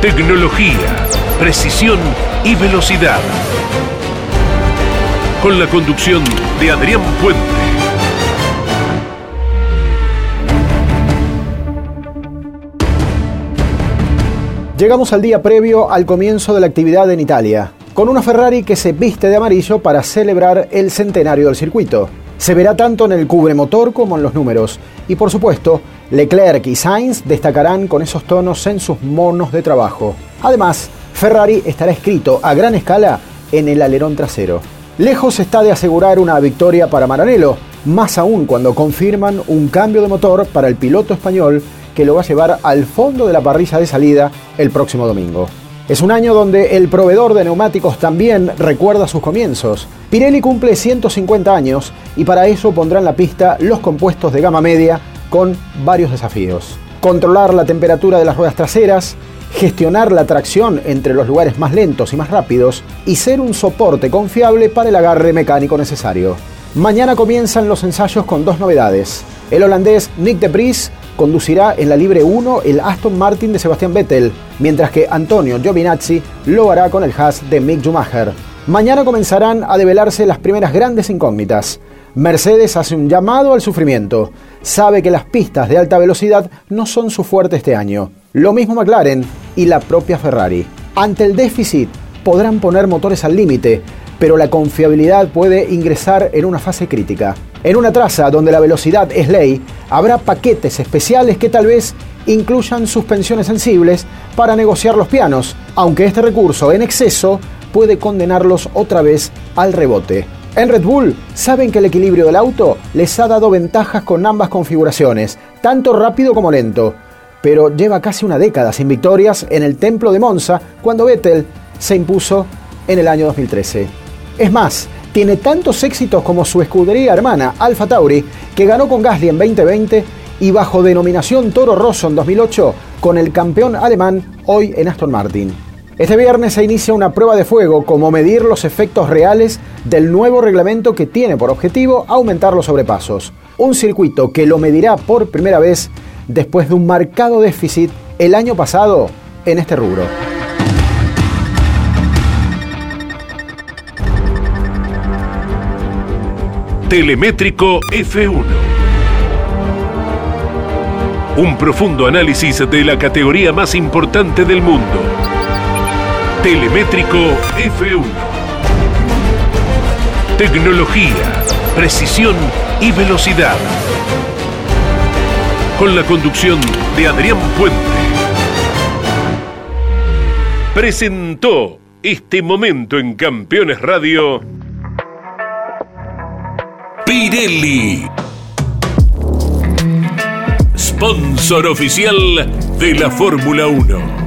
Tecnología, precisión y velocidad. Con la conducción de Adrián Puente. Llegamos al día previo al comienzo de la actividad en Italia, con una Ferrari que se viste de amarillo para celebrar el centenario del circuito. Se verá tanto en el cubremotor como en los números, y por supuesto, Leclerc y Sainz destacarán con esos tonos en sus monos de trabajo. Además, Ferrari estará escrito a gran escala en el alerón trasero. Lejos está de asegurar una victoria para Maranello, más aún cuando confirman un cambio de motor para el piloto español que lo va a llevar al fondo de la parrilla de salida el próximo domingo. Es un año donde el proveedor de neumáticos también recuerda sus comienzos. Pirelli cumple 150 años y para eso pondrá en la pista los compuestos de gama media con varios desafíos. Controlar la temperatura de las ruedas traseras, gestionar la tracción entre los lugares más lentos y más rápidos y ser un soporte confiable para el agarre mecánico necesario. Mañana comienzan los ensayos con dos novedades. El holandés Nick de conducirá en la Libre 1 el Aston Martin de Sebastián Vettel, mientras que Antonio Giovinazzi lo hará con el Haas de Mick Schumacher. Mañana comenzarán a develarse las primeras grandes incógnitas. Mercedes hace un llamado al sufrimiento. Sabe que las pistas de alta velocidad no son su fuerte este año. Lo mismo McLaren y la propia Ferrari. Ante el déficit podrán poner motores al límite, pero la confiabilidad puede ingresar en una fase crítica. En una traza donde la velocidad es ley, habrá paquetes especiales que tal vez incluyan suspensiones sensibles para negociar los pianos, aunque este recurso en exceso puede condenarlos otra vez al rebote. En Red Bull saben que el equilibrio del auto les ha dado ventajas con ambas configuraciones, tanto rápido como lento, pero lleva casi una década sin victorias en el Templo de Monza cuando Vettel se impuso en el año 2013. Es más, tiene tantos éxitos como su escudería hermana Alfa Tauri, que ganó con Gasly en 2020 y bajo denominación Toro Rosso en 2008 con el campeón alemán hoy en Aston Martin. Este viernes se inicia una prueba de fuego como medir los efectos reales del nuevo reglamento que tiene por objetivo aumentar los sobrepasos. Un circuito que lo medirá por primera vez después de un marcado déficit el año pasado en este rubro. Telemétrico F1. Un profundo análisis de la categoría más importante del mundo. Telemétrico F1. Tecnología, precisión y velocidad. Con la conducción de Adrián Puente. Presentó este momento en Campeones Radio. Pirelli. Sponsor oficial de la Fórmula 1.